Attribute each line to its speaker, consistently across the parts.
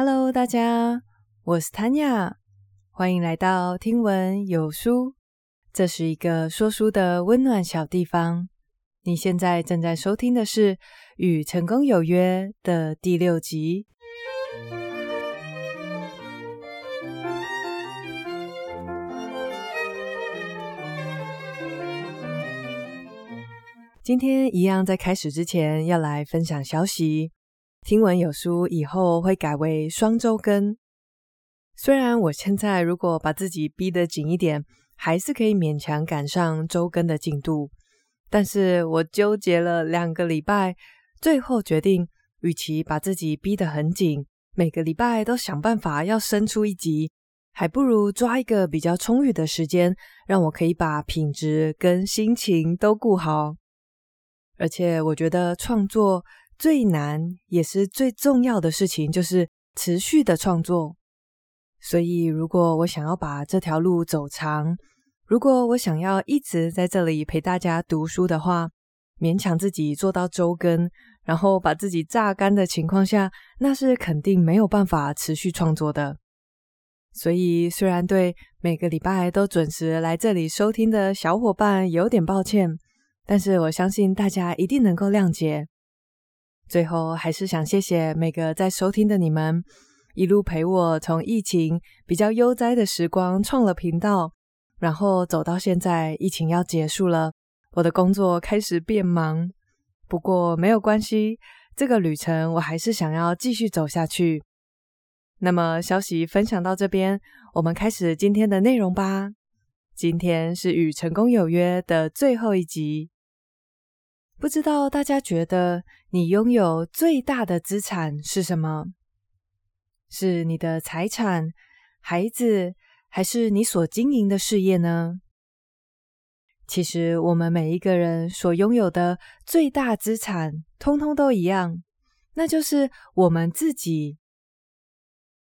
Speaker 1: Hello，大家，我是 Tanya，欢迎来到听闻有书。这是一个说书的温暖小地方。你现在正在收听的是《与成功有约》的第六集。今天一样，在开始之前要来分享消息。听闻有书以后会改为双周更。虽然我现在如果把自己逼得紧一点，还是可以勉强赶上周更的进度，但是我纠结了两个礼拜，最后决定，与其把自己逼得很紧，每个礼拜都想办法要生出一集，还不如抓一个比较充裕的时间，让我可以把品质跟心情都顾好。而且我觉得创作最难也是最重要的事情，就是持续的创作。所以，如果我想要把这条路走长，如果我想要一直在这里陪大家读书的话，勉强自己做到周更，然后把自己榨干的情况下，那是肯定没有办法持续创作的。所以，虽然对每个礼拜都准时来这里收听的小伙伴有点抱歉。但是我相信大家一定能够谅解。最后，还是想谢谢每个在收听的你们，一路陪我从疫情比较悠哉的时光创了频道，然后走到现在，疫情要结束了，我的工作开始变忙。不过没有关系，这个旅程我还是想要继续走下去。那么，消息分享到这边，我们开始今天的内容吧。今天是与成功有约的最后一集。不知道大家觉得你拥有最大的资产是什么？是你的财产、孩子，还是你所经营的事业呢？其实，我们每一个人所拥有的最大资产，通通都一样，那就是我们自己。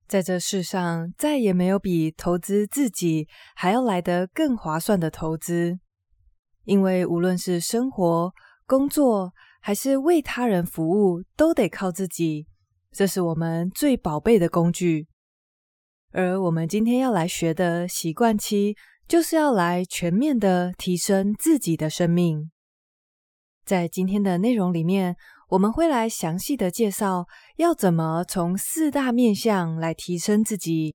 Speaker 1: 在这世上，再也没有比投资自己还要来得更划算的投资，因为无论是生活，工作还是为他人服务，都得靠自己，这是我们最宝贝的工具。而我们今天要来学的习惯期，就是要来全面的提升自己的生命。在今天的内容里面，我们会来详细的介绍要怎么从四大面向来提升自己。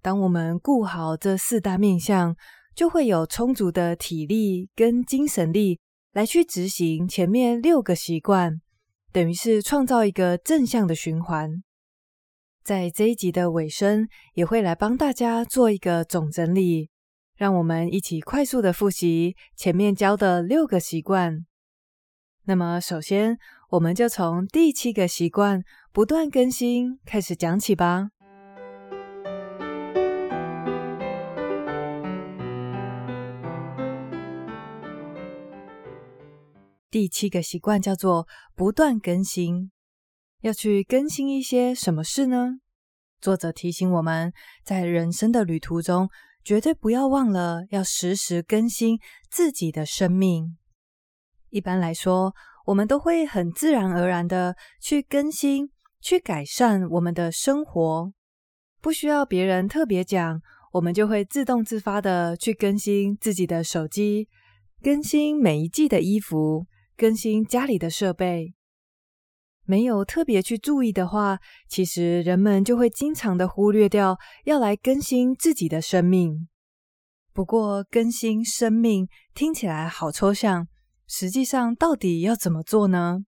Speaker 1: 当我们顾好这四大面向，就会有充足的体力跟精神力。来去执行前面六个习惯，等于是创造一个正向的循环。在这一集的尾声，也会来帮大家做一个总整理，让我们一起快速的复习前面教的六个习惯。那么，首先我们就从第七个习惯不断更新开始讲起吧。第七个习惯叫做不断更新，要去更新一些什么事呢？作者提醒我们，在人生的旅途中，绝对不要忘了要时时更新自己的生命。一般来说，我们都会很自然而然的去更新、去改善我们的生活，不需要别人特别讲，我们就会自动自发的去更新自己的手机，更新每一季的衣服。更新家里的设备，没有特别去注意的话，其实人们就会经常的忽略掉要来更新自己的生命。不过，更新生命听起来好抽象，实际上到底要怎么做呢？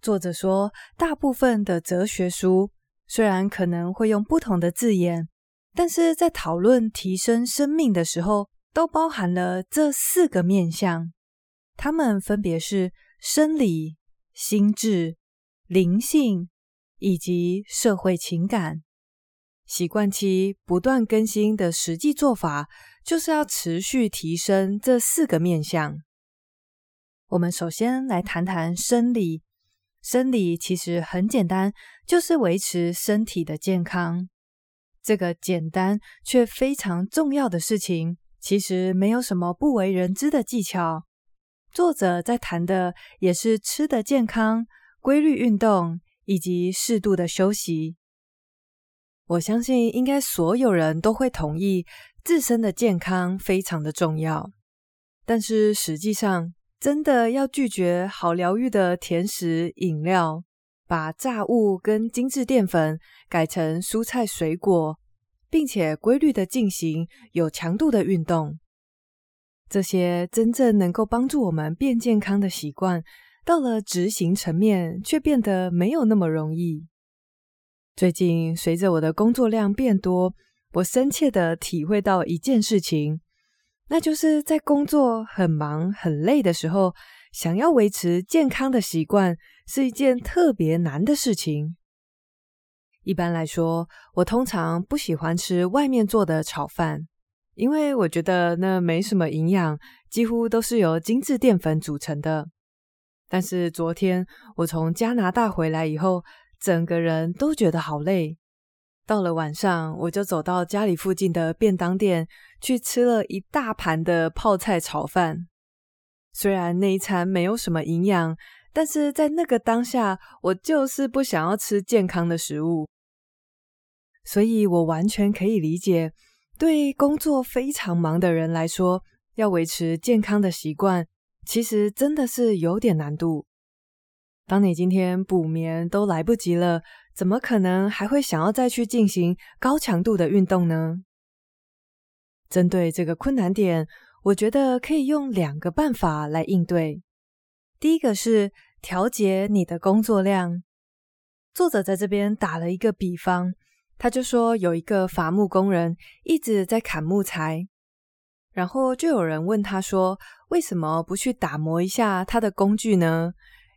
Speaker 1: 作者说，大部分的哲学书虽然可能会用不同的字眼，但是在讨论提升生命的时候，都包含了这四个面向。它们分别是生理、心智、灵性以及社会情感。习惯期不断更新的实际做法，就是要持续提升这四个面向。我们首先来谈谈生理。生理其实很简单，就是维持身体的健康。这个简单却非常重要的事情，其实没有什么不为人知的技巧。作者在谈的也是吃的健康、规律运动以及适度的休息。我相信应该所有人都会同意，自身的健康非常的重要。但是实际上，真的要拒绝好疗愈的甜食饮料，把炸物跟精致淀粉改成蔬菜水果，并且规律的进行有强度的运动，这些真正能够帮助我们变健康的习惯，到了执行层面却变得没有那么容易。最近随着我的工作量变多，我深切的体会到一件事情，那就是在工作很忙很累的时候，想要维持健康的习惯是一件特别难的事情。一般来说，我通常不喜欢吃外面做的炒饭，因为我觉得那没什么营养，几乎都是由精致淀粉组成的。但是昨天我从加拿大回来以后，整个人都觉得好累。到了晚上，我就走到家里附近的便当店，去吃了一大盘的泡菜炒饭。虽然那一餐没有什么营养，但是在那个当下，我就是不想要吃健康的食物，所以我完全可以理解，对工作非常忙的人来说，要维持健康的习惯，其实真的是有点难度。当你今天补眠都来不及了，怎么可能还会想要再去进行高强度的运动呢？针对这个困难点，我觉得可以用两个办法来应对。第一个是调节你的工作量。作者在这边打了一个比方，他就说有一个伐木工人一直在砍木材，然后就有人问他说：“为什么不去打磨一下他的工具呢？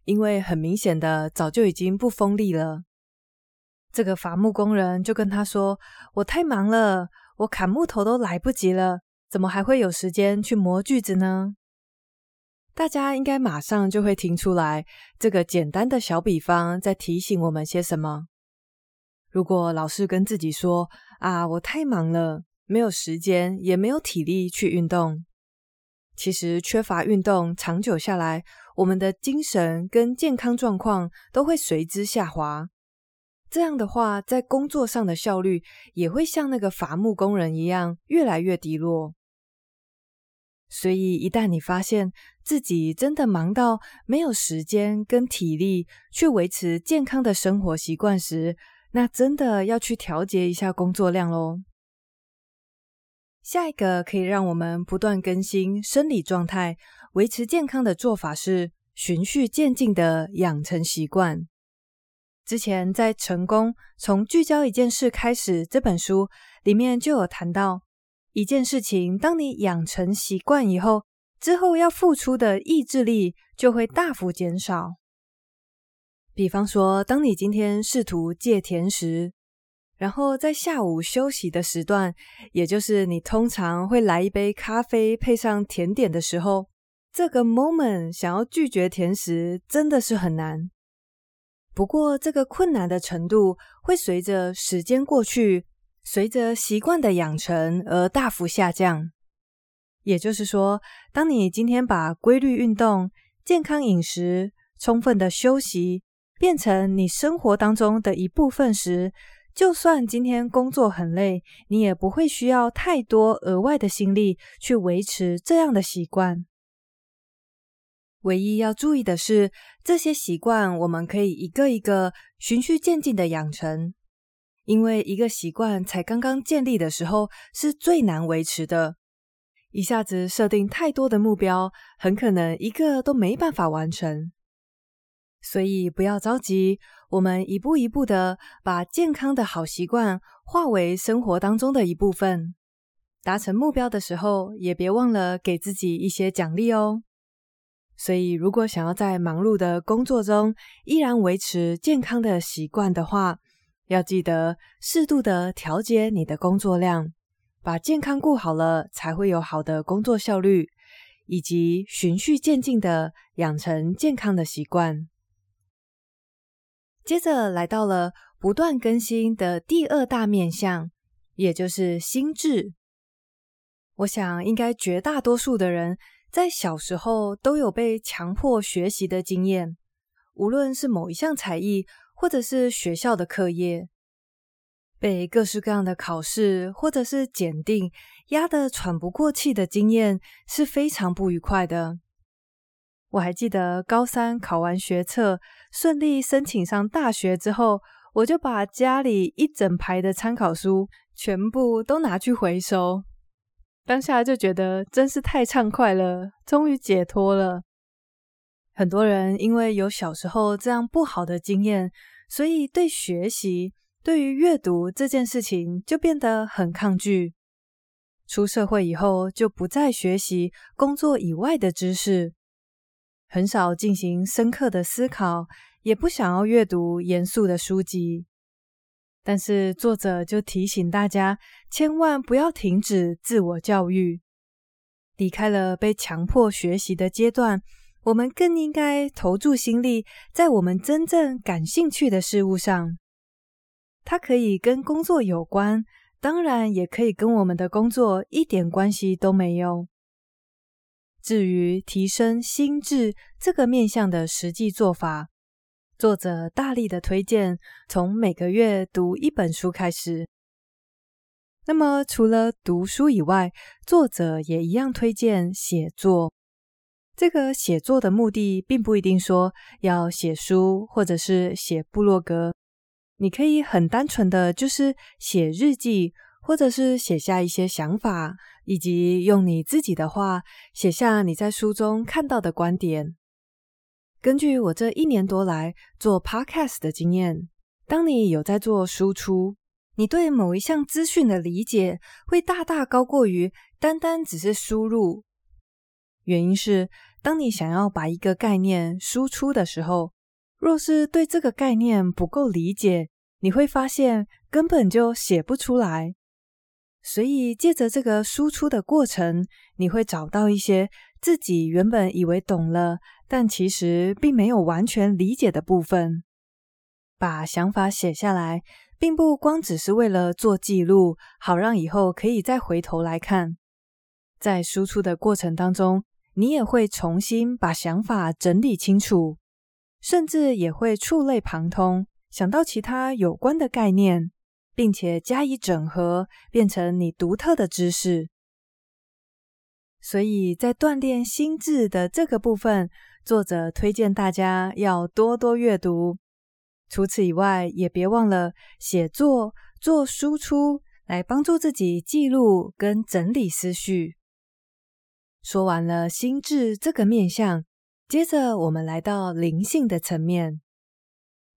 Speaker 1: 因为很明显的早就已经不锋利了。”这个伐木工人就跟他说：“我太忙了，我砍木头都来不及了。”怎么还会有时间去磨锯子呢？大家应该马上就会听出来，这个简单的小比方在提醒我们些什么。如果老是跟自己说：“啊，我太忙了，没有时间，也没有体力去运动。”其实缺乏运动，长久下来，我们的精神跟健康状况都会随之下滑。这样的话，在工作上的效率也会像那个伐木工人一样，越来越低落。所以，一旦你发现自己真的忙到没有时间跟体力去维持健康的生活习惯时，那真的要去调节一下工作量喽。下一个可以让我们不断更新生理状态、维持健康的做法是循序渐进的养成习惯。之前在《成功从聚焦一件事开始》这本书里面就有谈到。一件事情，当你养成习惯以后，之后要付出的意志力就会大幅减少。比方说，当你今天试图戒甜食，然后在下午休息的时段，也就是你通常会来一杯咖啡配上甜点的时候，这个 moment 想要拒绝甜食真的是很难。不过，这个困难的程度会随着时间过去。随着习惯的养成而大幅下降，也就是说，当你今天把规律运动、健康饮食、充分的休息变成你生活当中的一部分时，就算今天工作很累，你也不会需要太多额外的心力去维持这样的习惯。唯一要注意的是，这些习惯我们可以一个一个循序渐进的养成。因为一个习惯才刚刚建立的时候是最难维持的，一下子设定太多的目标，很可能一个都没办法完成。所以不要着急，我们一步一步的把健康的好习惯化为生活当中的一部分。达成目标的时候，也别忘了给自己一些奖励哦。所以，如果想要在忙碌的工作中依然维持健康的习惯的话，要记得适度的调节你的工作量，把健康顾好了，才会有好的工作效率，以及循序渐进的养成健康的习惯。接着来到了不断更新的第二大面向，也就是心智。我想，应该绝大多数的人在小时候都有被强迫学习的经验，无论是某一项才艺。或者是学校的课业，被各式各样的考试或者是检定压得喘不过气的经验是非常不愉快的。我还记得高三考完学测，顺利申请上大学之后，我就把家里一整排的参考书全部都拿去回收。当下就觉得真是太畅快了，终于解脱了。很多人因为有小时候这样不好的经验，所以对学习、对于阅读这件事情就变得很抗拒。出社会以后就不再学习工作以外的知识。很少进行深刻的思考，也不想要阅读严肃的书籍。但是作者就提醒大家，千万不要停止自我教育。离开了被强迫学习的阶段，我们更应该投注心力在我们真正感兴趣的事物上。它可以跟工作有关，当然也可以跟我们的工作一点关系都没有。至于提升心智这个面向的实际做法，作者大力的推荐从每个月读一本书开始。那么，除了读书以外，作者也一样推荐写作。这个写作的目的，并不一定说要写书或者是写部落格，你可以很单纯的就是写日记。或者是写下一些想法，以及用你自己的话写下你在书中看到的观点。根据我这一年多来做 Podcast 的经验，当你有在做输出，你对某一项资讯的理解会大大高过于单单只是输入。原因是，当你想要把一个概念输出的时候，若是对这个概念不够理解，你会发现根本就写不出来。所以，借着这个输出的过程，你会找到一些自己原本以为懂了，但其实并没有完全理解的部分。把想法写下来，并不光只是为了做记录，好让以后可以再回头来看。在输出的过程当中，你也会重新把想法整理清楚，甚至也会触类旁通，想到其他有关的概念。并且加以整合，变成你独特的知识。所以在锻炼心智的这个部分，作者推荐大家要多多阅读。除此以外，也别忘了写作、做输出，来帮助自己记录跟整理思绪。说完了心智这个面向，接着我们来到灵性的层面。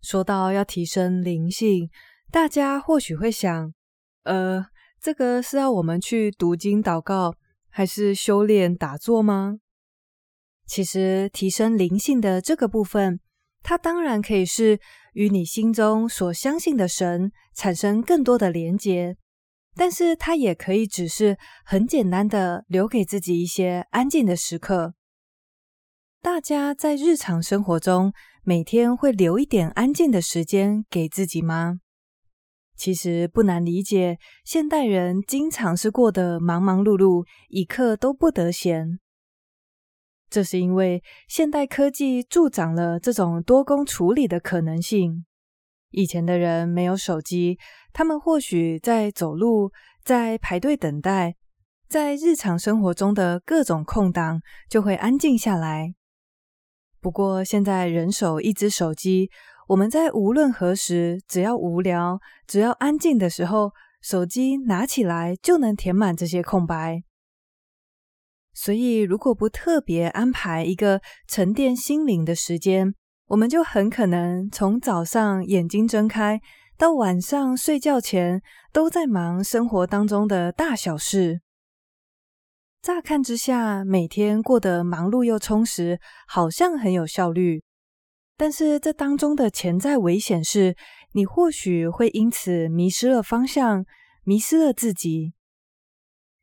Speaker 1: 说到要提升灵性。大家或许会想，呃，这个是要我们去读经祷告，还是修炼打坐吗？其实，提升灵性的这个部分，它当然可以是与你心中所相信的神产生更多的连结，但是它也可以只是很简单的留给自己一些安静的时刻。大家在日常生活中，每天会留一点安静的时间给自己吗？其实不难理解，现代人经常是过得忙忙碌碌，一刻都不得闲。这是因为现代科技助长了这种多工处理的可能性。以前的人没有手机，他们或许在走路、在排队等待，在日常生活中的各种空档就会安静下来。不过现在人手一只手机。我们在无论何时，只要无聊、只要安静的时候，手机拿起来就能填满这些空白。所以，如果不特别安排一个沉淀心灵的时间，我们就很可能从早上眼睛睁开到晚上睡觉前，都在忙生活当中的大小事。乍看之下，每天过得忙碌又充实，好像很有效率。但是这当中的潜在危险是，你或许会因此迷失了方向，迷失了自己。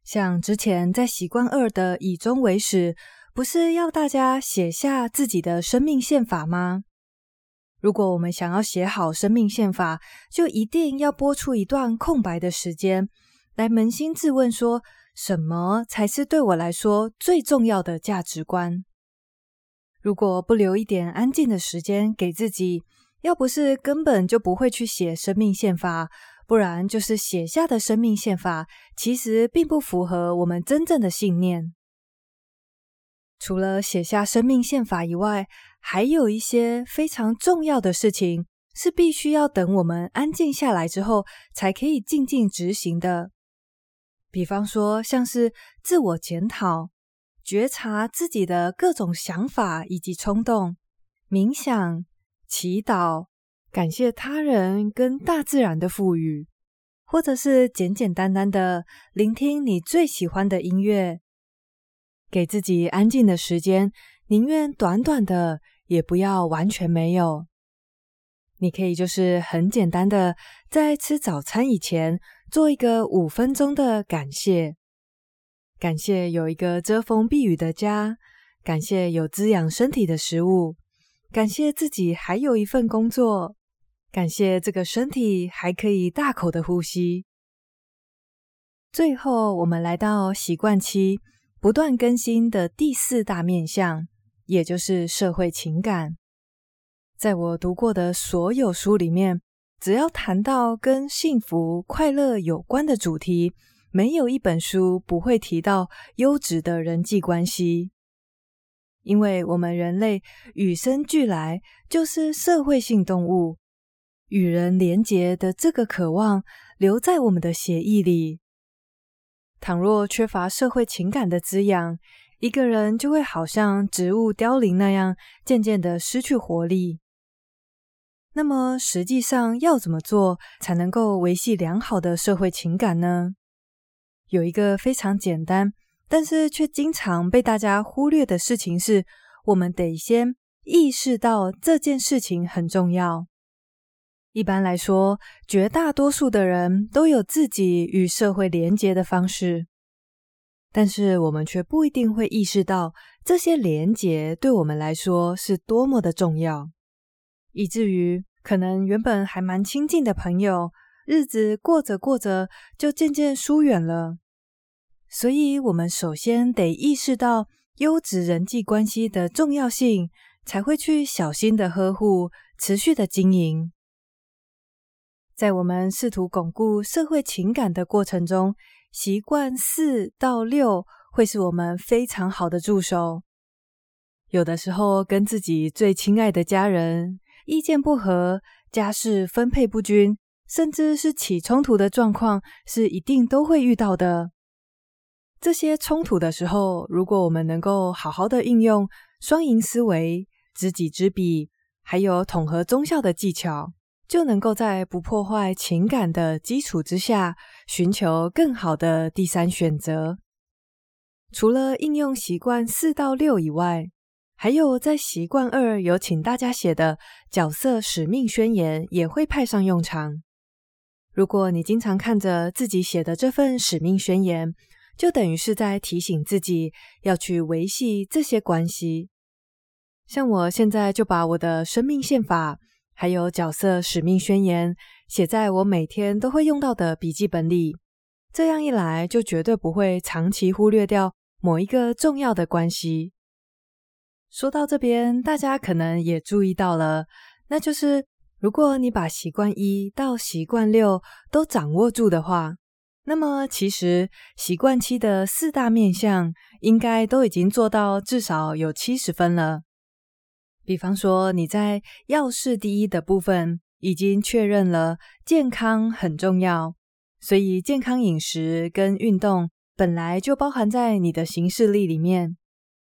Speaker 1: 像之前在习惯二的以终为始，不是要大家写下自己的生命宪法吗？如果我们想要写好生命宪法，就一定要拨出一段空白的时间，来扪心自问说，说什么才是对我来说最重要的价值观？如果不留一点安静的时间给自己，要不是根本就不会去写生命宪法，不然就是写下的生命宪法，其实并不符合我们真正的信念。除了写下生命宪法以外，还有一些非常重要的事情，是必须要等我们安静下来之后，才可以静静执行的。比方说，像是自我检讨、觉察自己的各种想法以及冲动、冥想、祈祷、感谢他人跟大自然的赋予，或者是简简单单的聆听你最喜欢的音乐，给自己安静的时间，宁愿短短的，也不要完全没有。你可以就是很简单的，在吃早餐以前做一个五分钟的感谢，感谢有一个遮风避雨的家，感谢有滋养身体的食物，感谢自己还有一份工作，感谢这个身体还可以大口的呼吸。最后，我们来到习惯期，不断更新的第四大面向，也就是社会情感。在我读过的所有书里面，只要谈到跟幸福、快乐有关的主题，没有一本书不会提到优质的人际关系。因为我们人类与生俱来就是社会性动物，与人连结的这个渴望留在我们的血液里。倘若缺乏社会情感的滋养，一个人就会好像植物凋零那样，渐渐的失去活力。那么实际上要怎么做才能够维系良好的社会情感呢？有一个非常简单，但是却经常被大家忽略的事情是，我们得先意识到这件事情很重要。一般来说，绝大多数的人都有自己与社会连接的方式，但是我们却不一定会意识到这些连接对我们来说是多么的重要。以至于可能原本还蛮亲近的朋友，日子过着过着就渐渐疏远了。所以，我们首先得意识到优质人际关系的重要性，才会去小心的呵护、持续的经营。在我们试图巩固社会情感的过程中，习惯四到六会是我们非常好的助手。有的时候，跟自己最亲爱的家人，意见不合、家事分配不均，甚至是起冲突的状况，是一定都会遇到的。这些冲突的时候，如果我们能够好好的应用双赢思维、知己知彼，还有统合综效的技巧，就能够在不破坏情感的基础之下，寻求更好的第三选择。除了应用习惯四到六以外，还有，在习惯二有请大家写的角色使命宣言也会派上用场。如果你经常看着自己写的这份使命宣言，就等于是在提醒自己要去维系这些关系。像我现在就把我的生命宪法还有角色使命宣言写在我每天都会用到的笔记本里，这样一来就绝对不会长期忽略掉某一个重要的关系。说到这边，大家可能也注意到了，那就是如果你把习惯一到习惯六都掌握住的话，那么其实习惯七的四大面向应该都已经做到至少有七十分了。比方说，你在要事第一的部分已经确认了健康很重要，所以健康饮食跟运动本来就包含在你的行事历里面。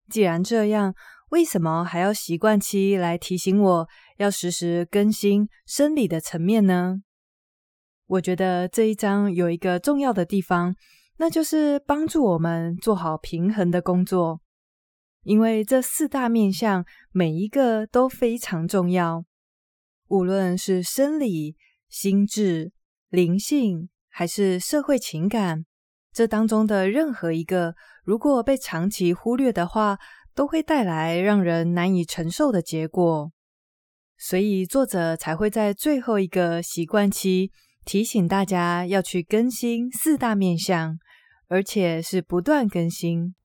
Speaker 1: 既然这样，为什么还要习惯七来提醒我要时时更新生理的层面呢？我觉得这一章有一个重要的地方，那就是帮助我们做好平衡的工作。因为这四大面向每一个都非常重要，无论是生理、心智、灵性，还是社会情感，这当中的任何一个，如果被长期忽略的话，都会带来让人难以承受的结果，所以作者才会在最后一个习惯期提醒大家要去更新四大面相，而且是不断更新。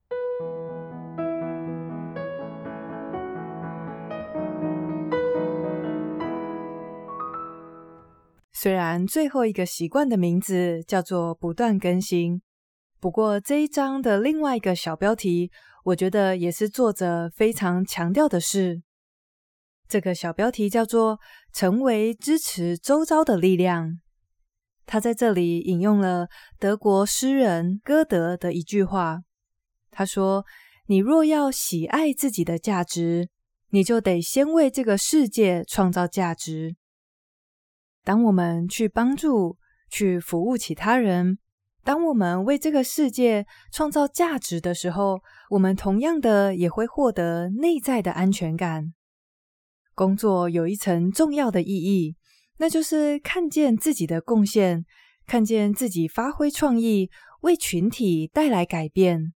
Speaker 1: 虽然最后一个习惯的名字叫做不断更新，不过这一章的另外一个小标题，我觉得也是作者非常强调的事。这个小标题叫做“成为支持周遭的力量”。他在这里引用了德国诗人歌德的一句话，他说：“你若要喜爱自己的价值，你就得先为这个世界创造价值。”当我们去帮助、去服务其他人，当我们为这个世界创造价值的时候，我们同样的也会获得内在的安全感。工作有一层重要的意义，那就是看见自己的贡献，看见自己发挥创意，为群体带来改变。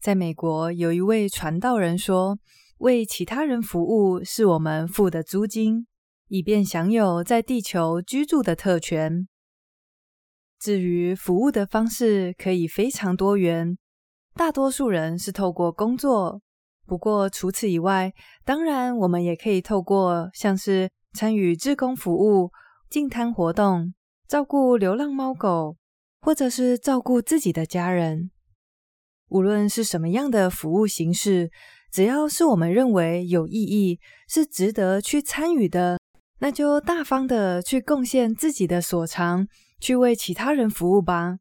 Speaker 1: 在美国，有一位传道人说：“为其他人服务是我们付的租金。”以便享有在地球居住的特权。至于服务的方式，可以非常多元。大多数人是透过工作，不过除此以外，当然我们也可以透过像是参与志工服务、净滩活动、照顾流浪猫狗，或者是照顾自己的家人。无论是什么样的服务形式，只要是我们认为有意义、是值得去参与的。那就大方的去贡献自己的所长，去为其他人服务吧。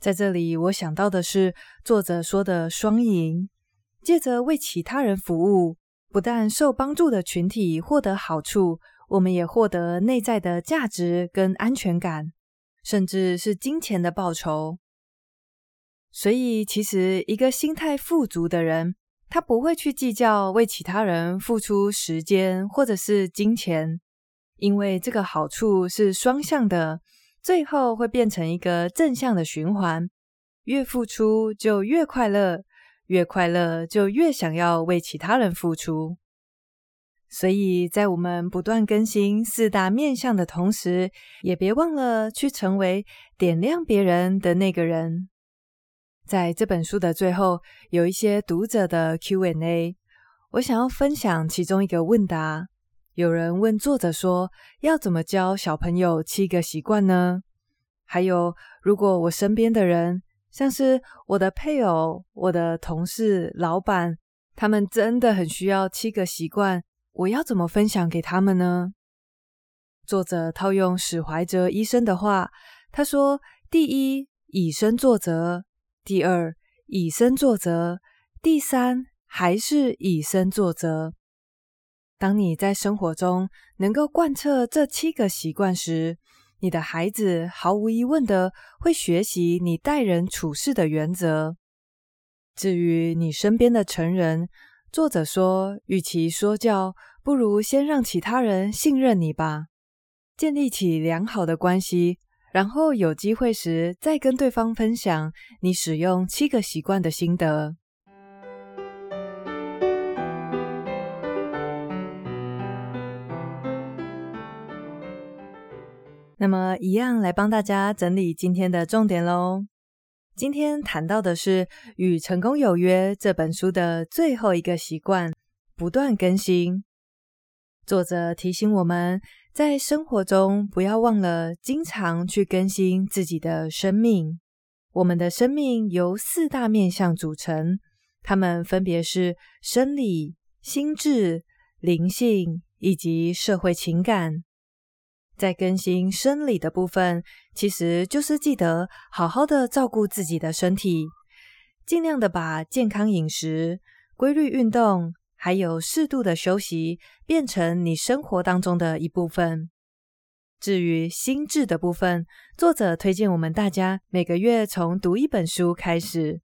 Speaker 1: 在这里，我想到的是作者说的双赢，借着为其他人服务，不但受帮助的群体获得好处，我们也获得内在的价值跟安全感，甚至是金钱的报酬。所以，其实一个心态富足的人，他不会去计较为其他人付出时间或者是金钱，因为这个好处是双向的，最后会变成一个正向的循环。越付出就越快乐，越快乐就越想要为其他人付出。所以在我们不断更新四大面向的同时，也别忘了去成为点亮别人的那个人。在这本书的最后，有一些读者的 Q&A，我想要分享其中一个问答。有人问作者说：“要怎么教小朋友七个习惯呢？”还有，如果我身边的人，像是我的配偶、我的同事、老板，他们真的很需要七个习惯，我要怎么分享给他们呢？作者套用史怀哲医生的话，他说：“第一，以身作则。”第二，以身作则；第三，还是以身作则。当你在生活中能够贯彻这七个习惯时，你的孩子毫无疑问的会学习你待人处事的原则。至于你身边的成人，作者说，与其说教，不如先让其他人信任你吧，建立起良好的关系。然后有机会时，再跟对方分享你使用七个习惯的心得。那么，一样来帮大家整理今天的重点喽。今天谈到的是《与成功有约》这本书的最后一个习惯——不断更新。作者提醒我们，在生活中不要忘了经常去更新自己的生命。我们的生命由四大面向组成，它们分别是生理、心智、灵性以及社会情感。在更新生理的部分，其实就是记得好好的照顾自己的身体，尽量的把健康饮食、规律运动。还有适度的休息，变成你生活当中的一部分。至于心智的部分，作者推荐我们大家每个月从读一本书开始。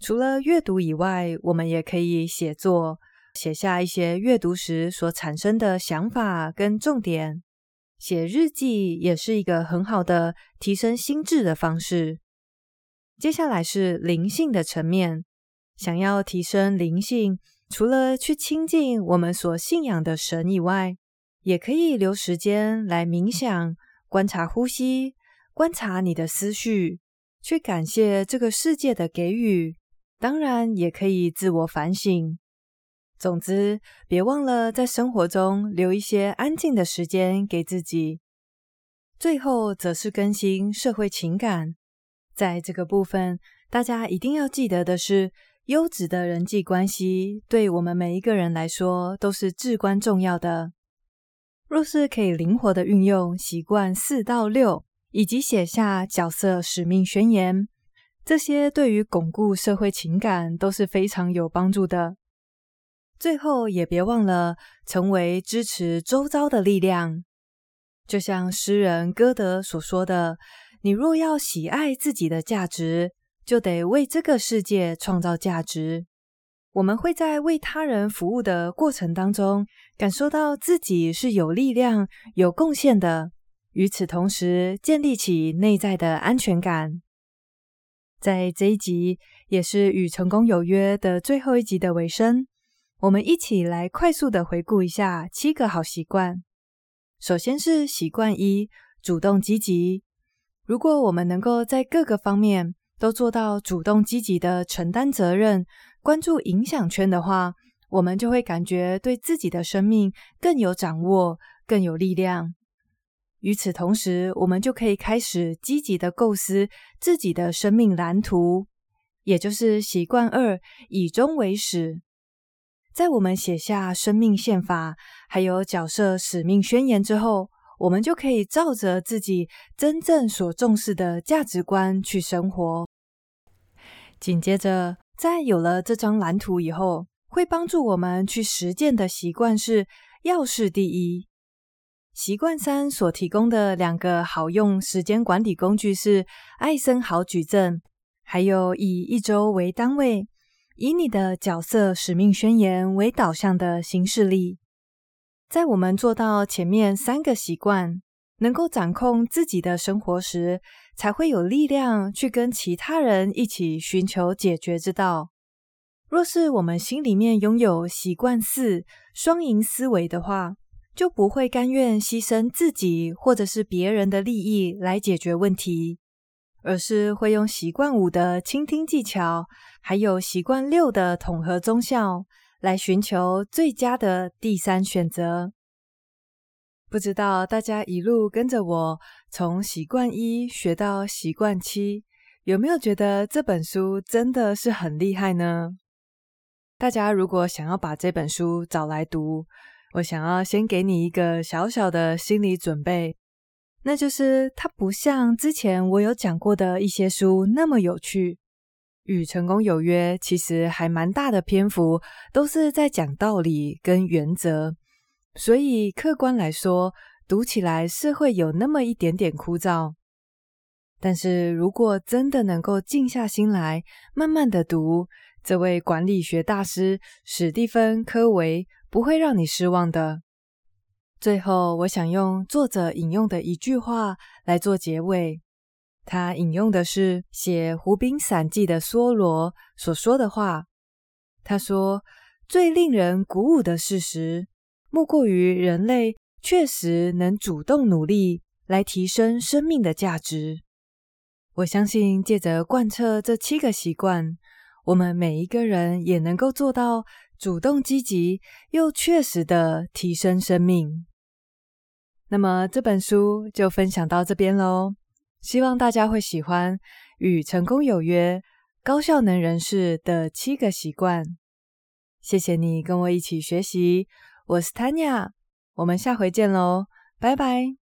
Speaker 1: 除了阅读以外，我们也可以写作，写下一些阅读时所产生的想法跟重点。写日记也是一个很好的提升心智的方式。接下来是灵性的层面，想要提升灵性。除了去亲近我们所信仰的神以外，也可以留时间来冥想、观察呼吸、观察你的思绪，去感谢这个世界的给予。当然，也可以自我反省。总之，别忘了在生活中留一些安静的时间给自己。最后，则是更新社会情感。在这个部分，大家一定要记得的是，优质的人际关系对我们每一个人来说都是至关重要的。若是可以灵活的运用习惯四到六，以及写下角色使命宣言，这些对于巩固社会情感都是非常有帮助的。最后也别忘了成为支持周遭的力量，就像诗人歌德所说的：“你若要喜爱自己的价值，就得为这个世界创造价值。”我们会在为他人服务的过程当中，感受到自己是有力量、有贡献的，与此同时建立起内在的安全感。在这一集，也是与成功有约的最后一集的尾声。我们一起来快速的回顾一下七个好习惯。首先是习惯一，主动积极。如果我们能够在各个方面都做到主动积极的承担责任、关注影响圈的话，我们就会感觉对自己的生命更有掌握、更有力量。与此同时，我们就可以开始积极的构思自己的生命蓝图，也就是习惯二，以终为始。在我们写下生命宪法，还有角色使命宣言之后，我们就可以照着自己真正所重视的价值观去生活。紧接着，在有了这张蓝图以后，会帮助我们去实践的习惯是要事第一。习惯三所提供的两个好用时间管理工具是艾森豪矩阵，还有以一周为单位。以你的角色使命宣言为导向的行事力，在我们做到前面三个习惯，能够掌控自己的生活时，才会有力量去跟其他人一起寻求解决之道。若是我们心里面拥有习惯四双赢思维的话，就不会甘愿牺牲自己或者是别人的利益来解决问题。而是会用习惯五的倾听技巧，还有习惯六的统合综效，来寻求最佳的第三选择。不知道大家一路跟着我从习惯一学到习惯七，有没有觉得这本书真的是很厉害呢？大家如果想要把这本书找来读，我想要先给你一个小小的心理准备。那就是它不像之前我有讲过的一些书那么有趣，与成功有约其实还蛮大的篇幅都是在讲道理跟原则，所以客观来说，读起来是会有那么一点点枯燥。但是如果真的能够静下心来，慢慢的读，这位管理学大师史蒂芬·科维不会让你失望的。最后，我想用作者引用的一句话来做结尾。他引用的是写《湖滨散记》的梭罗所说的话。他说：“最令人鼓舞的事实，莫过于人类确实能主动努力来提升生命的价值。”我相信，借着贯彻这七个习惯，我们每一个人也能够做到主动积极又确实的提升生命。那么这本书就分享到这边喽，希望大家会喜欢《与成功有约：高效能人士的七个习惯》。谢谢你跟我一起学习，我是 Tanya，我们下回见喽，拜拜。